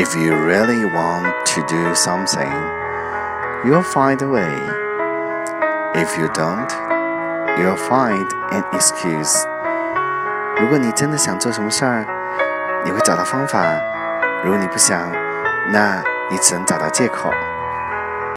If you really want to do something, you'll find a way. If you don't, you'll find an excuse. 如果你真的想做什么事儿，你会找到方法；如果你不想，那你只能找到借口。